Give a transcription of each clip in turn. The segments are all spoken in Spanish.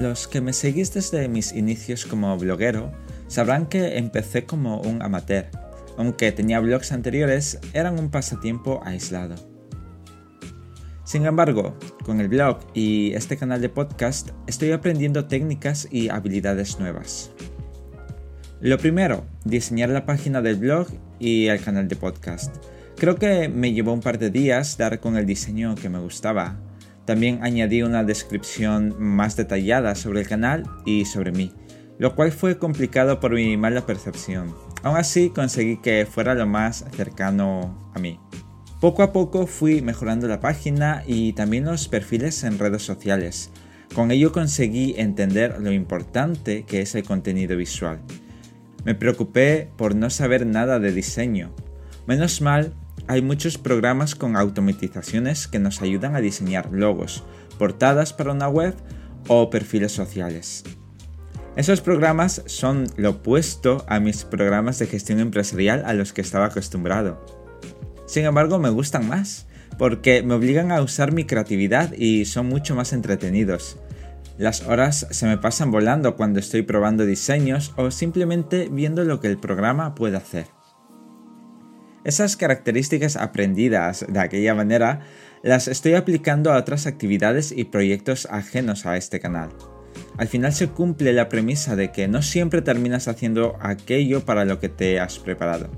Los que me seguís desde mis inicios como bloguero sabrán que empecé como un amateur. Aunque tenía blogs anteriores, eran un pasatiempo aislado. Sin embargo, con el blog y este canal de podcast estoy aprendiendo técnicas y habilidades nuevas. Lo primero, diseñar la página del blog y el canal de podcast. Creo que me llevó un par de días dar con el diseño que me gustaba. También añadí una descripción más detallada sobre el canal y sobre mí, lo cual fue complicado por mi mala percepción. Aún así conseguí que fuera lo más cercano a mí. Poco a poco fui mejorando la página y también los perfiles en redes sociales. Con ello conseguí entender lo importante que es el contenido visual. Me preocupé por no saber nada de diseño. Menos mal, hay muchos programas con automatizaciones que nos ayudan a diseñar logos, portadas para una web o perfiles sociales. Esos programas son lo opuesto a mis programas de gestión empresarial a los que estaba acostumbrado. Sin embargo, me gustan más, porque me obligan a usar mi creatividad y son mucho más entretenidos. Las horas se me pasan volando cuando estoy probando diseños o simplemente viendo lo que el programa puede hacer. Esas características aprendidas de aquella manera las estoy aplicando a otras actividades y proyectos ajenos a este canal. Al final se cumple la premisa de que no siempre terminas haciendo aquello para lo que te has preparado.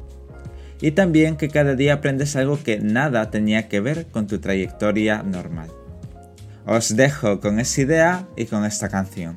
Y también que cada día aprendes algo que nada tenía que ver con tu trayectoria normal. Os dejo con esa idea y con esta canción.